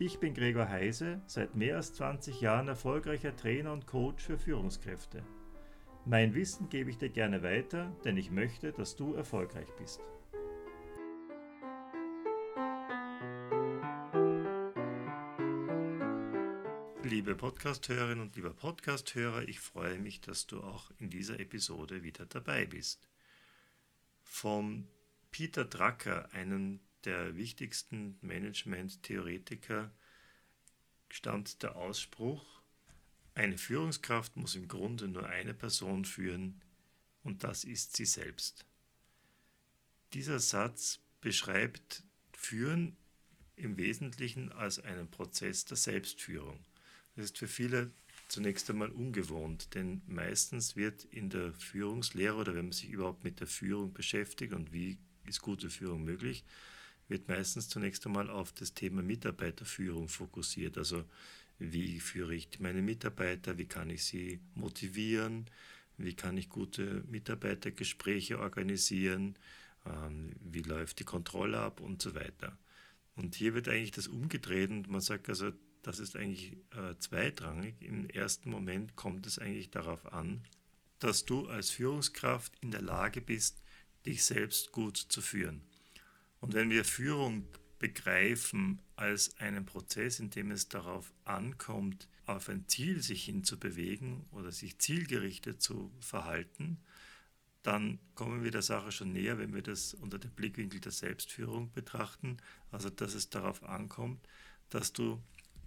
Ich bin Gregor Heise, seit mehr als 20 Jahren erfolgreicher Trainer und Coach für Führungskräfte. Mein Wissen gebe ich dir gerne weiter, denn ich möchte, dass du erfolgreich bist. Liebe Podcasthörerinnen und lieber Podcasthörer, ich freue mich, dass du auch in dieser Episode wieder dabei bist. Vom Peter Drucker, einem der wichtigsten Management-Theoretiker stammt der Ausspruch, eine Führungskraft muss im Grunde nur eine Person führen und das ist sie selbst. Dieser Satz beschreibt Führen im Wesentlichen als einen Prozess der Selbstführung. Das ist für viele zunächst einmal ungewohnt, denn meistens wird in der Führungslehre oder wenn man sich überhaupt mit der Führung beschäftigt und wie ist gute Führung möglich, wird meistens zunächst einmal auf das Thema Mitarbeiterführung fokussiert. Also wie führe ich meine Mitarbeiter, wie kann ich sie motivieren, wie kann ich gute Mitarbeitergespräche organisieren, ähm, wie läuft die Kontrolle ab und so weiter. Und hier wird eigentlich das umgedreht und man sagt also, das ist eigentlich äh, zweitrangig. Im ersten Moment kommt es eigentlich darauf an, dass du als Führungskraft in der Lage bist, dich selbst gut zu führen. Und wenn wir Führung begreifen als einen Prozess, in dem es darauf ankommt, auf ein Ziel sich hinzubewegen oder sich zielgerichtet zu verhalten, dann kommen wir der Sache schon näher, wenn wir das unter dem Blickwinkel der Selbstführung betrachten. Also dass es darauf ankommt, dass du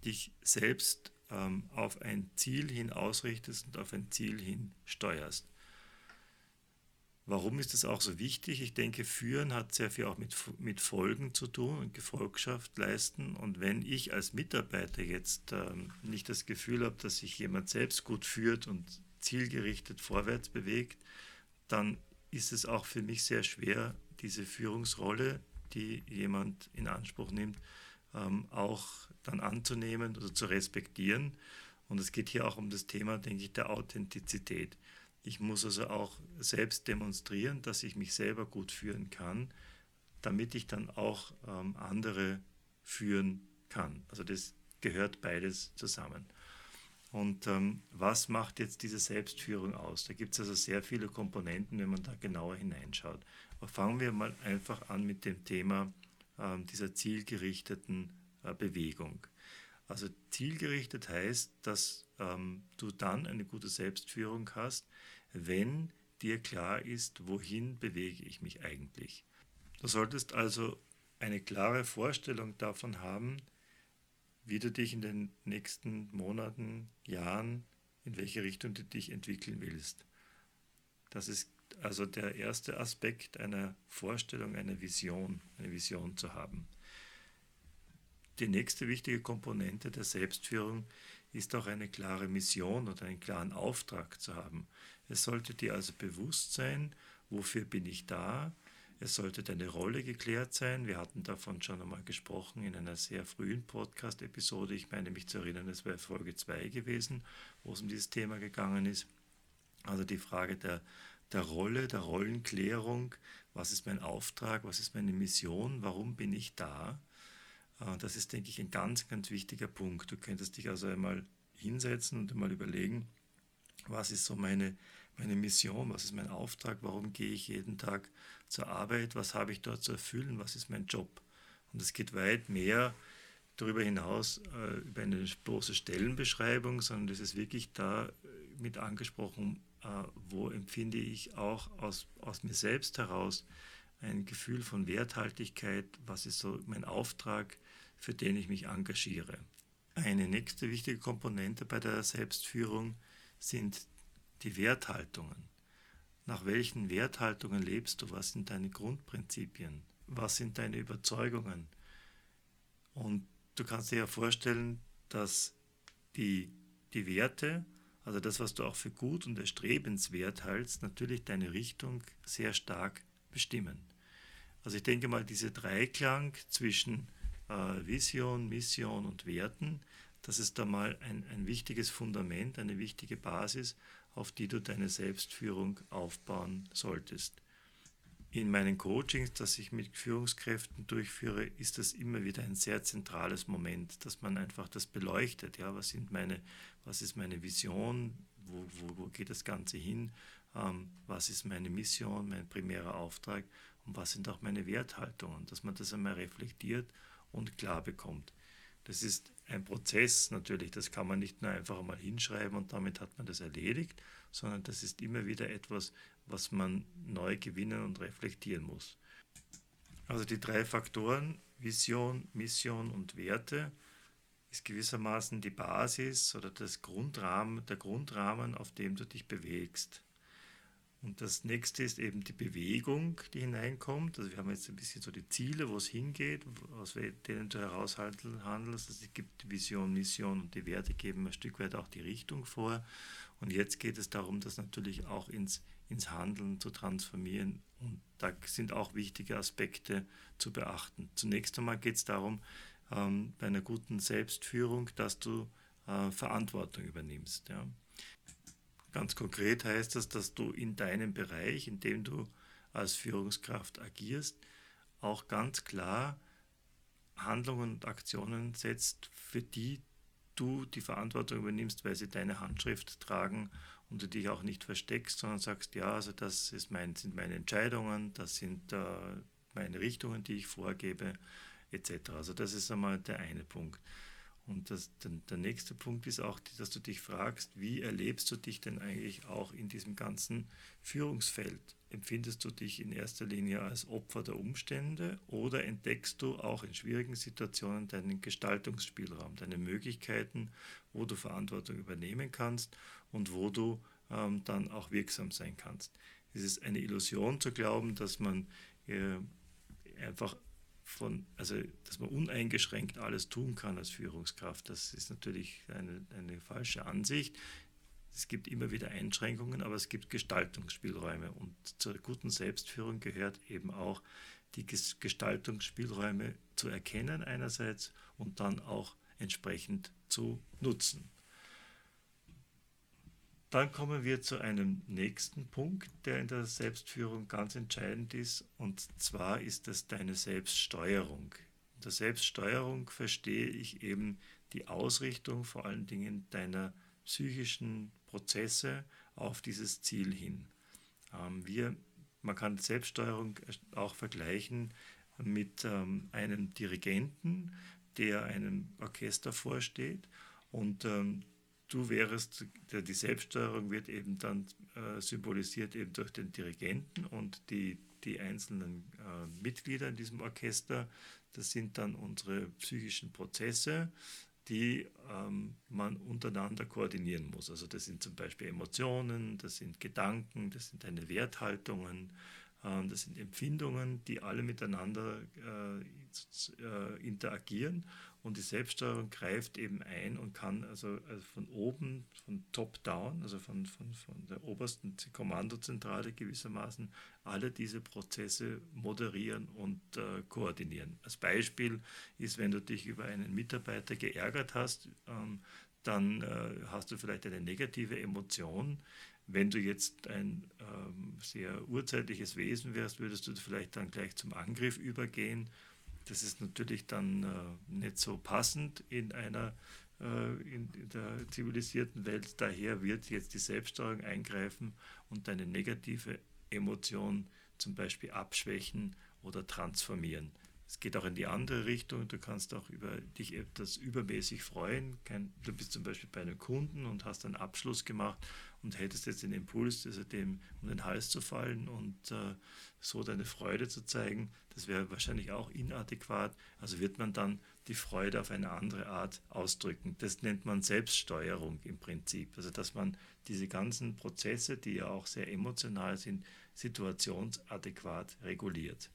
dich selbst ähm, auf ein Ziel hin ausrichtest und auf ein Ziel hin steuerst. Warum ist das auch so wichtig? Ich denke, Führen hat sehr viel auch mit, mit Folgen zu tun und Gefolgschaft leisten. Und wenn ich als Mitarbeiter jetzt ähm, nicht das Gefühl habe, dass sich jemand selbst gut führt und zielgerichtet vorwärts bewegt, dann ist es auch für mich sehr schwer, diese Führungsrolle, die jemand in Anspruch nimmt, ähm, auch dann anzunehmen oder zu respektieren. Und es geht hier auch um das Thema, denke ich, der Authentizität. Ich muss also auch selbst demonstrieren, dass ich mich selber gut führen kann, damit ich dann auch ähm, andere führen kann. Also das gehört beides zusammen. Und ähm, was macht jetzt diese Selbstführung aus? Da gibt es also sehr viele Komponenten, wenn man da genauer hineinschaut. Aber fangen wir mal einfach an mit dem Thema ähm, dieser zielgerichteten äh, Bewegung. Also zielgerichtet heißt, dass ähm, du dann eine gute Selbstführung hast, wenn dir klar ist, wohin bewege ich mich eigentlich. Du solltest also eine klare Vorstellung davon haben, wie du dich in den nächsten Monaten, Jahren, in welche Richtung du dich entwickeln willst. Das ist also der erste Aspekt einer Vorstellung, einer Vision, eine Vision zu haben. Die nächste wichtige Komponente der Selbstführung ist auch eine klare Mission oder einen klaren Auftrag zu haben. Es sollte dir also bewusst sein, wofür bin ich da. Es sollte deine Rolle geklärt sein. Wir hatten davon schon einmal gesprochen in einer sehr frühen Podcast-Episode. Ich meine mich zu erinnern, es wäre Folge 2 gewesen, wo es um dieses Thema gegangen ist. Also die Frage der, der Rolle, der Rollenklärung. Was ist mein Auftrag? Was ist meine Mission? Warum bin ich da? Äh, das ist, denke ich, ein ganz, ganz wichtiger Punkt. Du könntest dich also einmal hinsetzen und einmal überlegen, was ist so meine, meine Mission, was ist mein Auftrag, warum gehe ich jeden Tag zur Arbeit, was habe ich dort zu erfüllen, was ist mein Job. Und es geht weit mehr darüber hinaus äh, über eine bloße Stellenbeschreibung, sondern es ist wirklich da äh, mit angesprochen, äh, wo empfinde ich auch aus, aus mir selbst heraus ein Gefühl von Werthaltigkeit, was ist so mein Auftrag, für den ich mich engagiere. Eine nächste wichtige Komponente bei der Selbstführung sind die Werthaltungen. Nach welchen Werthaltungen lebst du? Was sind deine Grundprinzipien? Was sind deine Überzeugungen? Und du kannst dir ja vorstellen, dass die, die Werte also das, was du auch für gut und erstrebenswert hältst, natürlich deine Richtung sehr stark bestimmen. Also ich denke mal, diese Dreiklang zwischen Vision, Mission und Werten, das ist da mal ein, ein wichtiges Fundament, eine wichtige Basis, auf die du deine Selbstführung aufbauen solltest. In meinen Coachings, das ich mit Führungskräften durchführe, ist das immer wieder ein sehr zentrales Moment, dass man einfach das beleuchtet. Ja, was sind meine, was ist meine Vision? Wo, wo, wo geht das Ganze hin? Ähm, was ist meine Mission, mein primärer Auftrag? Und was sind auch meine Werthaltungen? Dass man das einmal reflektiert und klar bekommt. Das ist ein Prozess natürlich, das kann man nicht nur einfach einmal hinschreiben und damit hat man das erledigt, sondern das ist immer wieder etwas, was man neu gewinnen und reflektieren muss. Also die drei Faktoren, Vision, Mission und Werte, ist gewissermaßen die Basis oder das Grundrahmen, der Grundrahmen, auf dem du dich bewegst. Und das nächste ist eben die Bewegung, die hineinkommt. Also wir haben jetzt ein bisschen so die Ziele, wo es hingeht, aus denen du heraushandelst. Also es gibt die Vision, Mission und die Werte geben ein Stück weit auch die Richtung vor. Und jetzt geht es darum, das natürlich auch ins, ins Handeln zu transformieren. Und da sind auch wichtige Aspekte zu beachten. Zunächst einmal geht es darum, ähm, bei einer guten Selbstführung, dass du äh, Verantwortung übernimmst. Ja. Ganz konkret heißt das, dass du in deinem Bereich, in dem du als Führungskraft agierst, auch ganz klar Handlungen und Aktionen setzt, für die du die Verantwortung übernimmst, weil sie deine Handschrift tragen und du dich auch nicht versteckst, sondern sagst, ja, also das mein, sind meine Entscheidungen, das sind äh, meine Richtungen, die ich vorgebe, etc. Also das ist einmal der eine Punkt. Und das, der, nächste Punkt ist auch, dass du dich fragst, wie erlebst du dich denn eigentlich auch in diesem ganzen Führungsfeld? Empfindest du dich in erster Linie als Opfer der Umstände oder entdeckst du auch in schwierigen Situationen deinen Gestaltungsspielraum, deine Möglichkeiten, wo du Verantwortung übernehmen kannst und wo du ähm, dann auch wirksam sein kannst? Es ist eine Illusion zu glauben, dass man äh, einfach von, also dass man uneingeschränkt alles tun kann als Führungskraft, das ist natürlich eine, eine falsche Ansicht. Es gibt immer wieder Einschränkungen, aber es gibt Gestaltungsspielräume. Und zur guten Selbstführung gehört eben auch die Gestaltungsspielräume zu erkennen einerseits und dann auch entsprechend zu nutzen. Dann kommen wir zu einem nächsten Punkt, der in der Selbstführung ganz entscheidend ist, und zwar ist das deine Selbststeuerung. In der Selbststeuerung verstehe ich eben die Ausrichtung vor allen Dingen deiner psychischen Prozesse auf dieses Ziel hin. Ähm, wir, man kann Selbststeuerung auch vergleichen mit ähm, einem Dirigenten, der einem Orchester vorsteht und ähm, du wärst, die Selbststeuerung wird eben dann äh, symbolisiert eben durch den Dirigenten und die, die einzelnen äh, Mitglieder in diesem Orchester, das sind dann unsere psychischen Prozesse, die ähm, man untereinander koordinieren muss. Also das sind zum Beispiel Emotionen, das sind Gedanken, das sind deine Werthaltungen, äh, das sind Empfindungen, die alle miteinander äh, interagieren und die Selbststeuerung greift eben ein und kann also, also von oben, von top-down, also von, von, von der obersten Kommandozentrale gewissermaßen, alle diese Prozesse moderieren und äh, koordinieren. Als Beispiel ist, wenn du dich über einen Mitarbeiter geärgert hast, ähm, dann äh, hast du vielleicht eine negative Emotion. Wenn du jetzt ein ähm, sehr urzeitliches Wesen wärst, würdest du vielleicht dann gleich zum Angriff übergehen das ist natürlich dann äh, nicht so passend in einer äh, in, der zivilisierten Welt. Daher wird jetzt die Selbststeuerung eingreifen und deine negative Emotion zum Beispiel abschwächen oder transformieren. Es geht auch in die andere Richtung. Du kannst auch über dich etwas übermäßig freuen. du bist zum Beispiel bei einem Kunden und hast einen Abschluss gemacht und hättest jetzt den Impuls, also dem um den Hals zu fallen und äh, so deine Freude zu zeigen. Das wäre wahrscheinlich auch inadäquat. Also wird man dann die Freude auf eine andere Art ausdrücken. Das nennt man Selbststeuerung im Prinzip. Also dass man diese ganzen Prozesse, die ja auch sehr emotional sind, situationsadäquat reguliert.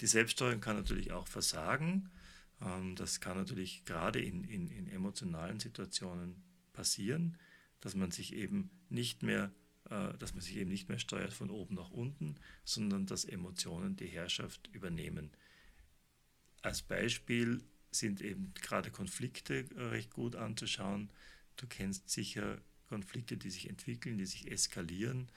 Die Selbststeuerung kann natürlich auch versagen. Ähm, das kann natürlich gerade in, in, in emotionalen Situationen passieren. dass man sich eben nicht mehr äh, dass man sich eben nicht mehr steuert von oben nach unten, sondern dass Emotionen die Herrschaft übernehmen. Als Beispiel sind eben gerade Konflikte äh, recht gut anzuschauen. Du kennst sicher Konflikte, die sich entwickeln, die sich eskalieren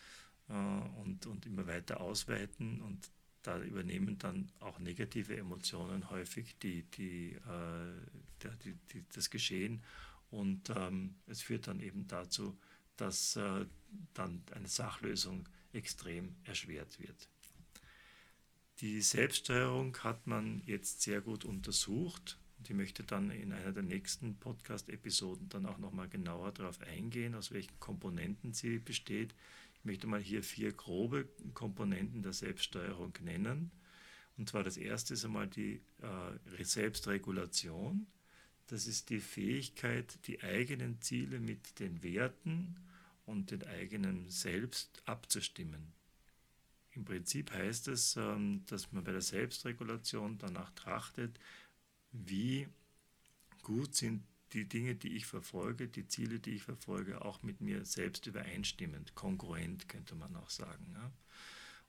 äh, und, und immer weiter ausweiten und da übernehmen dann auch negative Emotionen häufig die, die, äh, die, die das Geschehen und ähm, es führt dann eben dazu, dass äh, dann eine Sachlösung extrem erschwert wird. Die Selbststeuerung hat man jetzt sehr gut untersucht ich möchte dann in einer der nächsten Podcast-Episoden dann auch nochmal genauer darauf eingehen, aus welchen Komponenten sie besteht. Ich möchte mal hier vier grobe Komponenten der Selbststeuerung nennen. Und zwar das erste ist einmal die äh, Selbstregulation. Das ist die Fähigkeit, die eigenen Ziele mit den Werten und den eigenen Selbst abzustimmen. Im Prinzip heißt es, ähm, dass man bei der Selbstregulation danach trachtet, wie gut sind die Dinge, die ich verfolge, die Ziele, die ich verfolge, auch mit mir selbst übereinstimmend, kongruent könnte man auch sagen.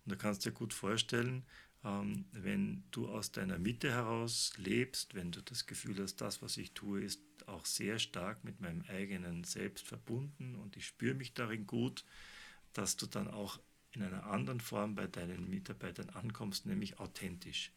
Und da kannst du dir gut vorstellen, ähm, wenn du aus deiner Mitte heraus lebst, wenn du das Gefühl hast, das, was ich tue, ist auch sehr stark mit meinem eigenen Selbst verbunden und ich spüre mich darin gut, dass du dann auch in einer anderen Form bei deinen Mitarbeitern ankommst, nämlich authentisch.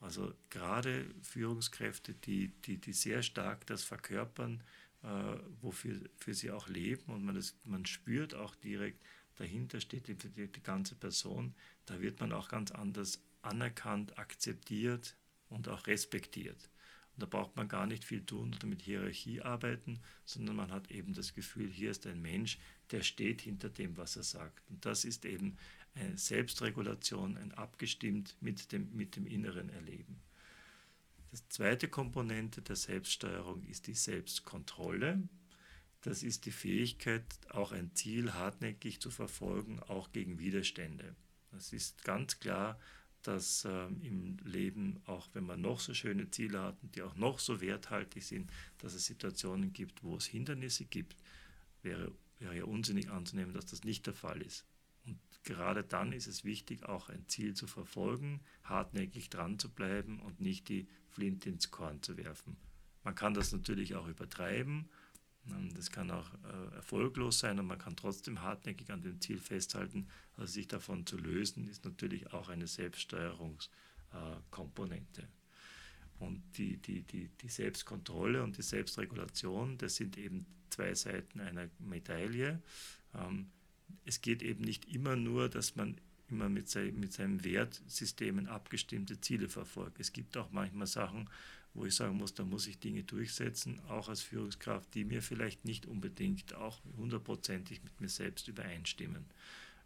Also gerade Führungskräfte, die, die, die sehr stark das verkörpern, äh, wofür für sie auch leben und man, das, man spürt auch direkt, dahinter steht die, die, die ganze Person, da wird man auch ganz anders anerkannt, akzeptiert und auch respektiert. Und da braucht man gar nicht viel tun oder mit Hierarchie arbeiten, sondern man hat eben das Gefühl, hier ist ein Mensch, der steht hinter dem, was er sagt. Und das ist eben eine Selbstregulation, ein abgestimmt mit dem, mit dem inneren Erleben. Die zweite Komponente der Selbststeuerung ist die Selbstkontrolle. Das ist die Fähigkeit, auch ein Ziel hartnäckig zu verfolgen, auch gegen Widerstände. Das ist ganz klar, dass ähm, im Leben, auch wenn man noch so schöne Ziele hat und die auch noch so werthaltig sind, dass es Situationen gibt, wo es Hindernisse gibt, wäre, wäre ja unsinnig anzunehmen, dass das nicht der Fall ist. Und gerade dann ist es wichtig, auch ein Ziel zu verfolgen, hartnäckig dran zu bleiben und nicht die Flinte ins Korn zu werfen. Man kann das natürlich auch übertreiben, das kann auch äh, erfolglos sein und man kann trotzdem hartnäckig an dem Ziel festhalten. Also sich davon zu lösen, ist natürlich auch eine Selbststeuerungskomponente. Und die, die, die, die Selbstkontrolle und die Selbstregulation, das sind eben zwei Seiten einer Medaille. Ähm, es geht eben nicht immer nur, dass man immer mit, sei, mit seinen Wertsystemen abgestimmte Ziele verfolgt. Es gibt auch manchmal Sachen, wo ich sagen muss, da muss ich Dinge durchsetzen, auch als Führungskraft, die mir vielleicht nicht unbedingt auch hundertprozentig mit mir selbst übereinstimmen.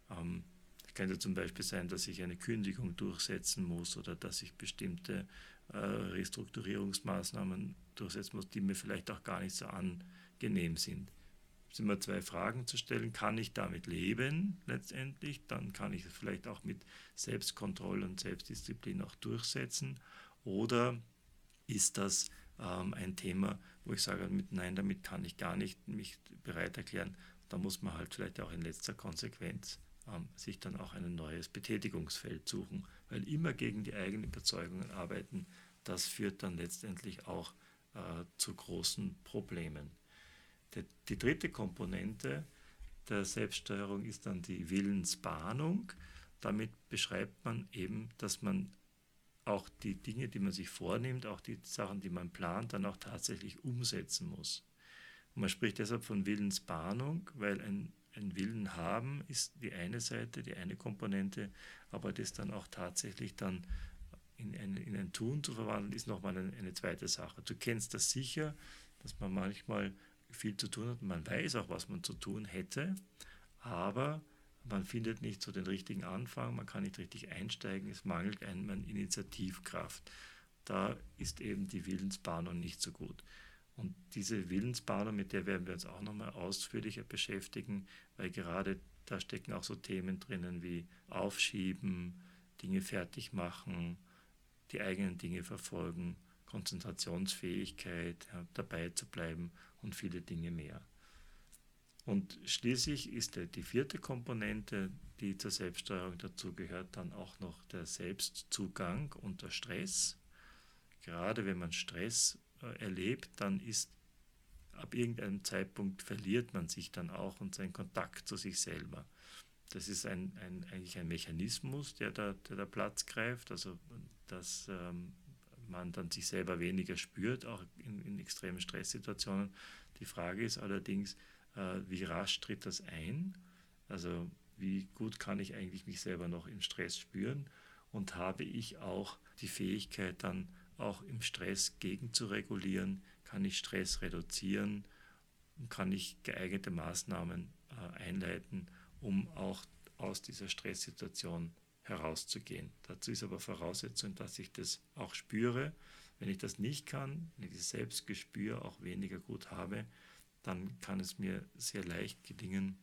Ähm, es könnte zum Beispiel sein, dass ich eine Kündigung durchsetzen muss oder dass ich bestimmte äh, Restrukturierungsmaßnahmen durchsetzen muss, die mir vielleicht auch gar nicht so angenehm sind. Es sind immer zwei Fragen zu stellen. Kann ich damit leben letztendlich? Dann kann ich es vielleicht auch mit Selbstkontrolle und Selbstdisziplin auch durchsetzen. Oder ist das ähm, ein Thema, wo ich sage, mit Nein, damit kann ich gar nicht mich bereit erklären. Da muss man halt vielleicht auch in letzter Konsequenz ähm, sich dann auch ein neues Betätigungsfeld suchen, weil immer gegen die eigenen Überzeugungen arbeiten, das führt dann letztendlich auch äh, zu großen Problemen. Die, die dritte Komponente der Selbststeuerung ist dann die Willensbahnung. Damit beschreibt man eben, dass man auch die Dinge, die man sich vornimmt, auch die Sachen, die man plant, dann auch tatsächlich umsetzen muss. Und man spricht deshalb von Willensbahnung, weil ein, ein Willen haben ist die eine Seite, die eine Komponente, aber das dann auch tatsächlich dann in ein, in ein Tun zu verwandeln, ist nochmal eine, eine zweite Sache. Du kennst das sicher, dass man manchmal viel zu tun hat und man weiß auch, was man zu tun hätte, aber man findet nicht so den richtigen Anfang, man kann nicht richtig einsteigen, es mangelt einem an Initiativkraft. Da ist eben die Willensbahnung nicht so gut. Und diese Willensbahnung, mit der werden wir uns auch nochmal ausführlicher beschäftigen, weil gerade da stecken auch so Themen drinnen wie Aufschieben, Dinge fertig machen, die eigenen Dinge verfolgen, Konzentrationsfähigkeit, ja, dabei zu bleiben und viele Dinge mehr. Und schließlich ist die vierte Komponente, die zur Selbststeuerung dazugehört, dann auch noch der Selbstzugang unter Stress. Gerade wenn man Stress äh, erlebt, dann ist ab irgendeinem Zeitpunkt verliert man sich dann auch und seinen Kontakt zu sich selber. Das ist ein, ein, eigentlich ein Mechanismus, der da, der da Platz greift, also dass ähm, man dann sich selber weniger spürt, auch in, in extremen Stresssituationen. Die Frage ist allerdings, wie rasch tritt das ein? Also wie gut kann ich eigentlich mich selber noch im Stress spüren und habe ich auch die Fähigkeit dann auch im Stress gegenzuregulieren, kann ich Stress reduzieren kann ich geeignete Maßnahmen äh, einleiten, um auch aus dieser Stresssituation herauszugehen. Dazu ist aber Voraussetzung, dass ich das auch spüre. Wenn ich das nicht kann, wenn ich das Selbstgespür auch weniger gut habe, dann kann es mir sehr leicht gelingen,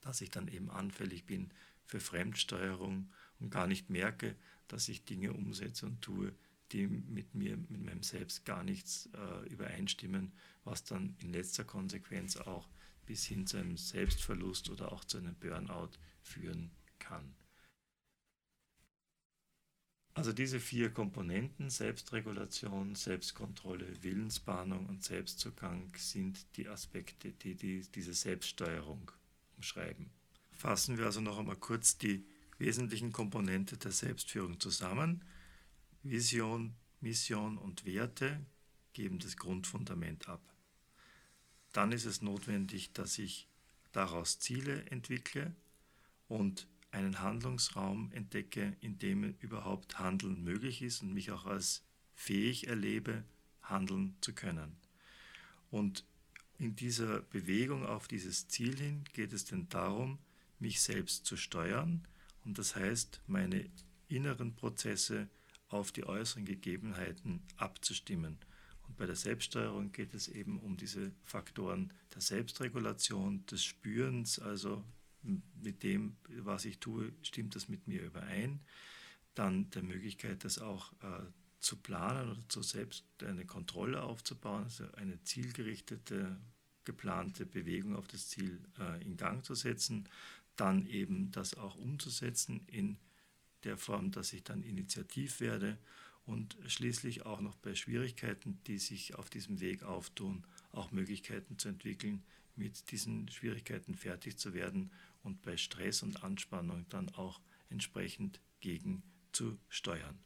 dass ich dann eben anfällig bin für Fremdsteuerung und gar nicht merke, dass ich Dinge umsetze und tue, die mit mir, mit meinem Selbst gar nichts äh, übereinstimmen, was dann in letzter Konsequenz auch bis hin zu einem Selbstverlust oder auch zu einem Burnout führen kann. Also diese vier Komponenten, Selbstregulation, Selbstkontrolle, Willensbahnung und Selbstzugang, sind die Aspekte, die, die diese Selbststeuerung umschreiben. Fassen wir also noch einmal kurz die wesentlichen Komponente der Selbstführung zusammen. Vision, Mission und Werte geben das Grundfundament ab. Dann ist es notwendig, dass ich daraus Ziele entwickle und einen Handlungsraum entdecke, in dem überhaupt Handeln möglich ist und mich auch als fähig erlebe, handeln zu können. Und in dieser Bewegung auf dieses Ziel hin geht es denn darum, mich selbst zu steuern und das heißt, meine inneren Prozesse auf die äußeren Gegebenheiten abzustimmen. Und bei der Selbststeuerung geht es eben um diese Faktoren der Selbstregulation, des Spürens, also mit dem, was ich tue, stimmt das mit mir überein. Dann der Möglichkeit, das auch äh, zu planen oder zu selbst eine Kontrolle aufzubauen, also eine zielgerichtete, geplante Bewegung auf das Ziel äh, in Gang zu setzen. Dann eben das auch umzusetzen in der Form, dass ich dann initiativ werde und schließlich auch noch bei Schwierigkeiten, die sich auf diesem Weg auftun, auch Möglichkeiten zu entwickeln, mit diesen Schwierigkeiten fertig zu werden und bei Stress und Anspannung dann auch entsprechend gegen zu steuern.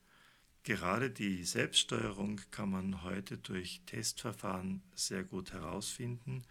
Gerade die Selbststeuerung kann man heute durch Testverfahren sehr gut herausfinden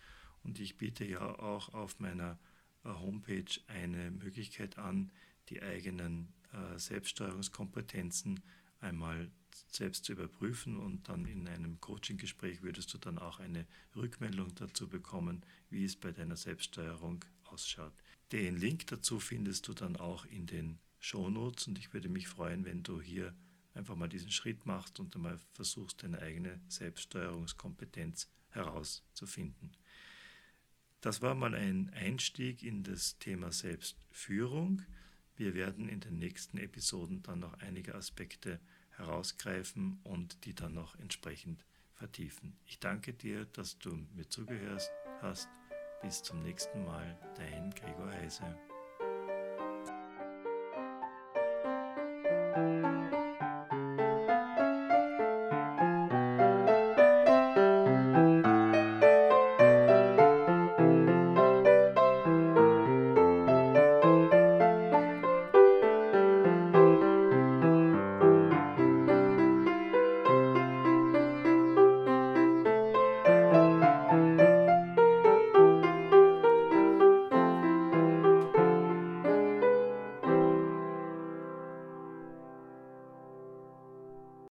und ich biete ja auch auf meiner äh, Homepage eine Möglichkeit an, die eigenen äh, Selbststeuerungskompetenzen einmal selbst zu überprüfen und dann in einem Coaching-Gespräch würdest du dann auch eine Rückmeldung dazu bekommen, wie es bei deiner Selbststeuerung ausschaut. Den Link dazu findest du dann auch in den Shownotes und ich würde mich freuen, wenn du hier einfach mal diesen Schritt machst und einmal versuchst, deine eigene Selbststeuerungskompetenz herauszufinden. Das war mal ein Einstieg in das Thema Selbstführung. Wir werden in den nächsten Episoden dann noch einige Aspekte herausgreifen und die dann noch entsprechend vertiefen. Ich danke dir, dass du mir zugehört hast. Bis zum nächsten Mal, dein Gregor Heise.